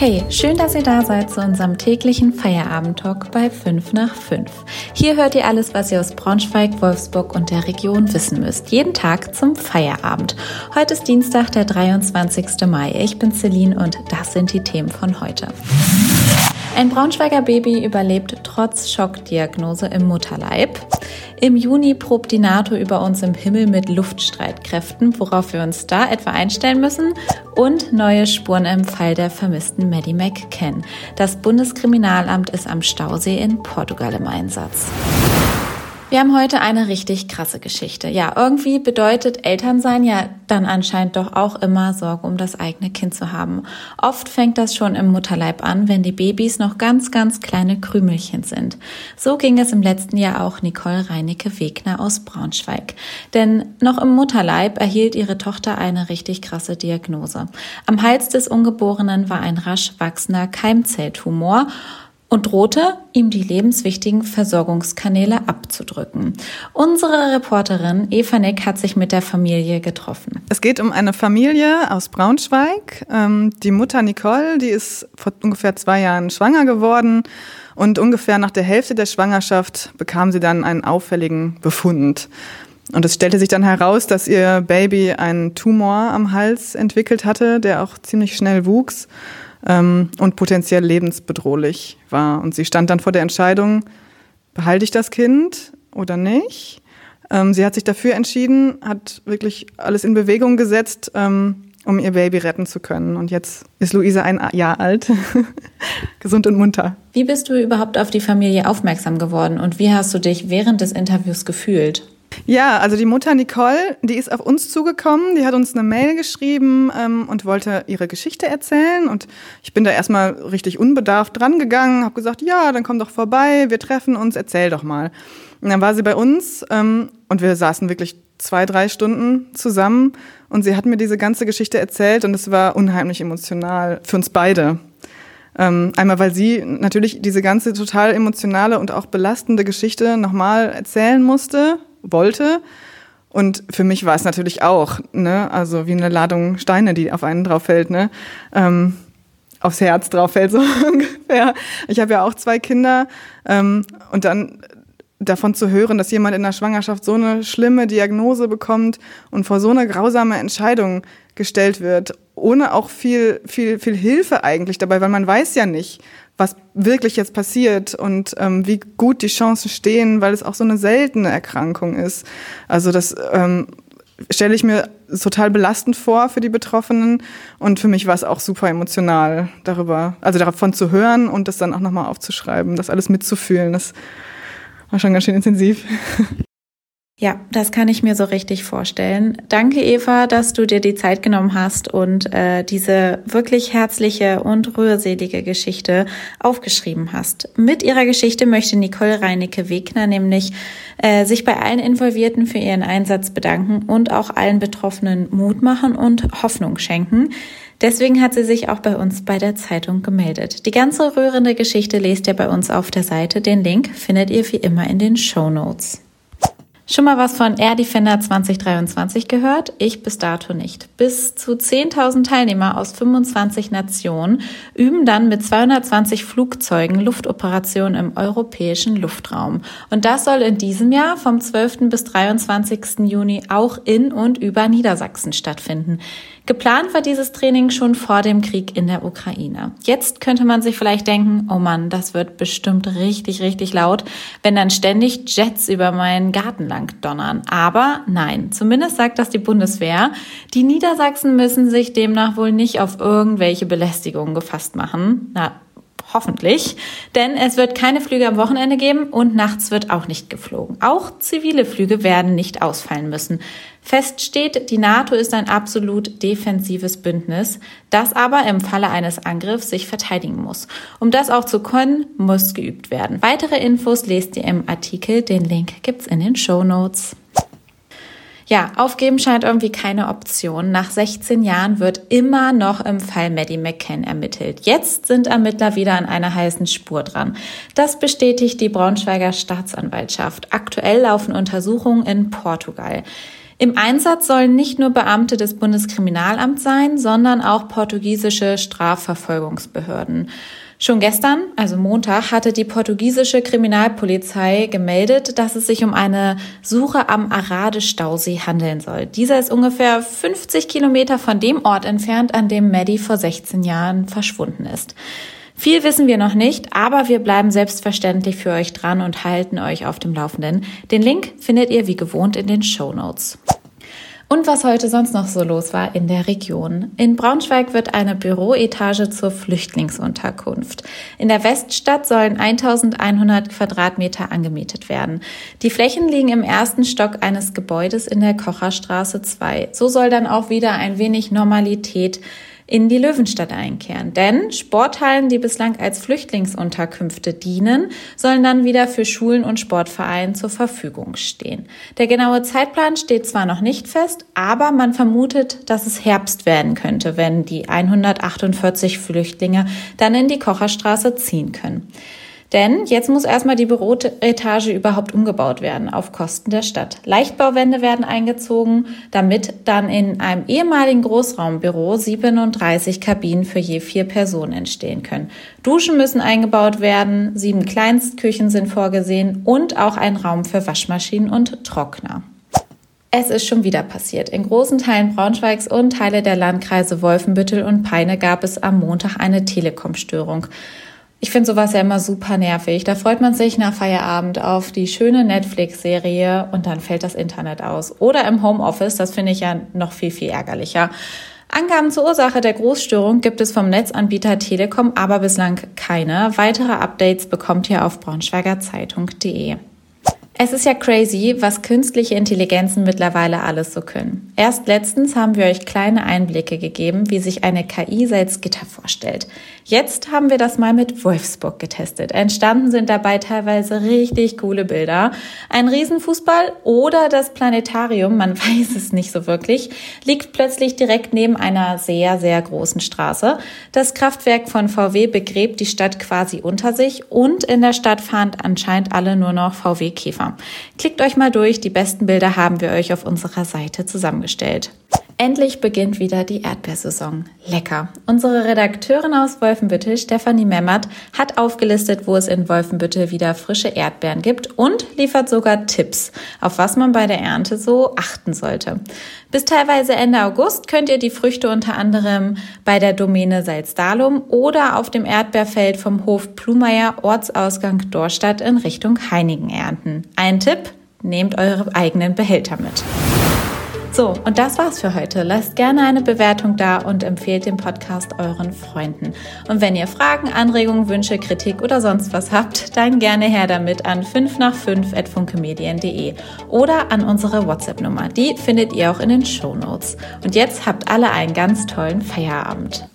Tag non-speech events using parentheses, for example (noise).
Hey, schön, dass ihr da seid zu unserem täglichen Feierabend-Talk bei 5 nach 5. Hier hört ihr alles, was ihr aus Braunschweig, Wolfsburg und der Region wissen müsst. Jeden Tag zum Feierabend. Heute ist Dienstag, der 23. Mai. Ich bin Celine und das sind die Themen von heute. Ein Braunschweiger Baby überlebt trotz Schockdiagnose im Mutterleib. Im Juni probt die NATO über uns im Himmel mit Luftstreitkräften, worauf wir uns da etwa einstellen müssen. Und neue Spuren im Fall der vermissten Maddie McCann. Das Bundeskriminalamt ist am Stausee in Portugal im Einsatz. Wir haben heute eine richtig krasse Geschichte. Ja, irgendwie bedeutet Elternsein ja dann anscheinend doch auch immer Sorge um das eigene Kind zu haben. Oft fängt das schon im Mutterleib an, wenn die Babys noch ganz, ganz kleine Krümelchen sind. So ging es im letzten Jahr auch Nicole Reinecke-Wegner aus Braunschweig. Denn noch im Mutterleib erhielt ihre Tochter eine richtig krasse Diagnose. Am Hals des Ungeborenen war ein rasch wachsender Keimzelltumor und drohte, ihm die lebenswichtigen Versorgungskanäle abzudrücken. Unsere Reporterin Eva Nick hat sich mit der Familie getroffen. Es geht um eine Familie aus Braunschweig. Ähm, die Mutter Nicole, die ist vor ungefähr zwei Jahren schwanger geworden und ungefähr nach der Hälfte der Schwangerschaft bekam sie dann einen auffälligen Befund. Und es stellte sich dann heraus, dass ihr Baby einen Tumor am Hals entwickelt hatte, der auch ziemlich schnell wuchs ähm, und potenziell lebensbedrohlich war. Und sie stand dann vor der Entscheidung, behalte ich das Kind oder nicht? Ähm, sie hat sich dafür entschieden, hat wirklich alles in Bewegung gesetzt, ähm, um ihr Baby retten zu können. Und jetzt ist Luisa ein Jahr alt, (laughs) gesund und munter. Wie bist du überhaupt auf die Familie aufmerksam geworden und wie hast du dich während des Interviews gefühlt? Ja, also die Mutter Nicole, die ist auf uns zugekommen, die hat uns eine Mail geschrieben ähm, und wollte ihre Geschichte erzählen. Und ich bin da erstmal richtig unbedarft drangegangen, habe gesagt, ja, dann komm doch vorbei, wir treffen uns, erzähl doch mal. Und dann war sie bei uns ähm, und wir saßen wirklich zwei, drei Stunden zusammen und sie hat mir diese ganze Geschichte erzählt und es war unheimlich emotional für uns beide. Ähm, einmal, weil sie natürlich diese ganze total emotionale und auch belastende Geschichte nochmal erzählen musste, wollte. Und für mich war es natürlich auch, ne, also wie eine Ladung Steine, die auf einen drauf fällt, ne, ähm, aufs Herz drauf fällt, (laughs) so ungefähr. Ich habe ja auch zwei Kinder ähm, und dann davon zu hören, dass jemand in der Schwangerschaft so eine schlimme Diagnose bekommt und vor so eine grausame Entscheidung gestellt wird, ohne auch viel, viel, viel Hilfe eigentlich dabei, weil man weiß ja nicht, was wirklich jetzt passiert und ähm, wie gut die Chancen stehen, weil es auch so eine seltene Erkrankung ist. Also das ähm, stelle ich mir total belastend vor für die Betroffenen und für mich war es auch super emotional darüber, also davon zu hören und das dann auch nochmal aufzuschreiben, das alles mitzufühlen, das war schon ganz schön intensiv. (laughs) Ja, das kann ich mir so richtig vorstellen. Danke, Eva, dass du dir die Zeit genommen hast und äh, diese wirklich herzliche und rührselige Geschichte aufgeschrieben hast. Mit ihrer Geschichte möchte Nicole Reinecke-Wegner nämlich äh, sich bei allen Involvierten für ihren Einsatz bedanken und auch allen Betroffenen Mut machen und Hoffnung schenken. Deswegen hat sie sich auch bei uns bei der Zeitung gemeldet. Die ganze rührende Geschichte lest ihr bei uns auf der Seite. Den Link findet ihr wie immer in den Show Notes. Schon mal was von Air Defender 2023 gehört? Ich bis dato nicht. Bis zu 10.000 Teilnehmer aus 25 Nationen üben dann mit 220 Flugzeugen Luftoperationen im europäischen Luftraum. Und das soll in diesem Jahr vom 12. bis 23. Juni auch in und über Niedersachsen stattfinden. Geplant war dieses Training schon vor dem Krieg in der Ukraine. Jetzt könnte man sich vielleicht denken, oh Mann, das wird bestimmt richtig, richtig laut, wenn dann ständig Jets über meinen Garten lang donnern. Aber nein, zumindest sagt das die Bundeswehr. Die Niedersachsen müssen sich demnach wohl nicht auf irgendwelche Belästigungen gefasst machen. Na, Hoffentlich. Denn es wird keine Flüge am Wochenende geben und nachts wird auch nicht geflogen. Auch zivile Flüge werden nicht ausfallen müssen. Fest steht, die NATO ist ein absolut defensives Bündnis, das aber im Falle eines Angriffs sich verteidigen muss. Um das auch zu können, muss geübt werden. Weitere Infos lest ihr im Artikel. Den Link gibt's in den Show Notes. Ja, aufgeben scheint irgendwie keine Option. Nach 16 Jahren wird immer noch im Fall Maddie McCann ermittelt. Jetzt sind Ermittler wieder an einer heißen Spur dran. Das bestätigt die Braunschweiger Staatsanwaltschaft. Aktuell laufen Untersuchungen in Portugal. Im Einsatz sollen nicht nur Beamte des Bundeskriminalamts sein, sondern auch portugiesische Strafverfolgungsbehörden. Schon gestern, also Montag, hatte die portugiesische Kriminalpolizei gemeldet, dass es sich um eine Suche am Arade-Stausee handeln soll. Dieser ist ungefähr 50 Kilometer von dem Ort entfernt, an dem Maddie vor 16 Jahren verschwunden ist. Viel wissen wir noch nicht, aber wir bleiben selbstverständlich für euch dran und halten euch auf dem Laufenden. Den Link findet ihr wie gewohnt in den Show Notes. Und was heute sonst noch so los war in der Region. In Braunschweig wird eine Büroetage zur Flüchtlingsunterkunft. In der Weststadt sollen 1100 Quadratmeter angemietet werden. Die Flächen liegen im ersten Stock eines Gebäudes in der Kocherstraße 2. So soll dann auch wieder ein wenig Normalität in die Löwenstadt einkehren. Denn Sporthallen, die bislang als Flüchtlingsunterkünfte dienen, sollen dann wieder für Schulen und Sportvereine zur Verfügung stehen. Der genaue Zeitplan steht zwar noch nicht fest, aber man vermutet, dass es Herbst werden könnte, wenn die 148 Flüchtlinge dann in die Kocherstraße ziehen können. Denn jetzt muss erstmal die Büroetage überhaupt umgebaut werden auf Kosten der Stadt. Leichtbauwände werden eingezogen, damit dann in einem ehemaligen Großraumbüro 37 Kabinen für je vier Personen entstehen können. Duschen müssen eingebaut werden, sieben Kleinstküchen sind vorgesehen und auch ein Raum für Waschmaschinen und Trockner. Es ist schon wieder passiert. In großen Teilen Braunschweigs und Teile der Landkreise Wolfenbüttel und Peine gab es am Montag eine Telekom-Störung. Ich finde sowas ja immer super nervig. Da freut man sich nach Feierabend auf die schöne Netflix-Serie und dann fällt das Internet aus. Oder im Homeoffice, das finde ich ja noch viel, viel ärgerlicher. Angaben zur Ursache der Großstörung gibt es vom Netzanbieter Telekom aber bislang keine. Weitere Updates bekommt ihr auf braunschweigerzeitung.de. Es ist ja crazy, was künstliche Intelligenzen mittlerweile alles so können. Erst letztens haben wir euch kleine Einblicke gegeben, wie sich eine KI Salzgitter vorstellt. Jetzt haben wir das mal mit Wolfsburg getestet. Entstanden sind dabei teilweise richtig coole Bilder. Ein Riesenfußball oder das Planetarium, man (laughs) weiß es nicht so wirklich, liegt plötzlich direkt neben einer sehr, sehr großen Straße. Das Kraftwerk von VW begräbt die Stadt quasi unter sich und in der Stadt fahren anscheinend alle nur noch VW Klickt euch mal durch, die besten Bilder haben wir euch auf unserer Seite zusammengestellt. Endlich beginnt wieder die Erdbeersaison. Lecker. Unsere Redakteurin aus Wolfenbüttel, Stefanie Memmert, hat aufgelistet, wo es in Wolfenbüttel wieder frische Erdbeeren gibt und liefert sogar Tipps, auf was man bei der Ernte so achten sollte. Bis teilweise Ende August könnt ihr die Früchte unter anderem bei der Domäne Salzdalum oder auf dem Erdbeerfeld vom Hof Plumeier Ortsausgang Dorstadt in Richtung Heinigen ernten. Ein Tipp, nehmt eure eigenen Behälter mit. So, und das war's für heute. Lasst gerne eine Bewertung da und empfehlt den Podcast euren Freunden. Und wenn ihr Fragen, Anregungen, Wünsche, Kritik oder sonst was habt, dann gerne her damit an 5 nach 5 at funkemedien.de oder an unsere WhatsApp-Nummer. Die findet ihr auch in den Show Notes. Und jetzt habt alle einen ganz tollen Feierabend.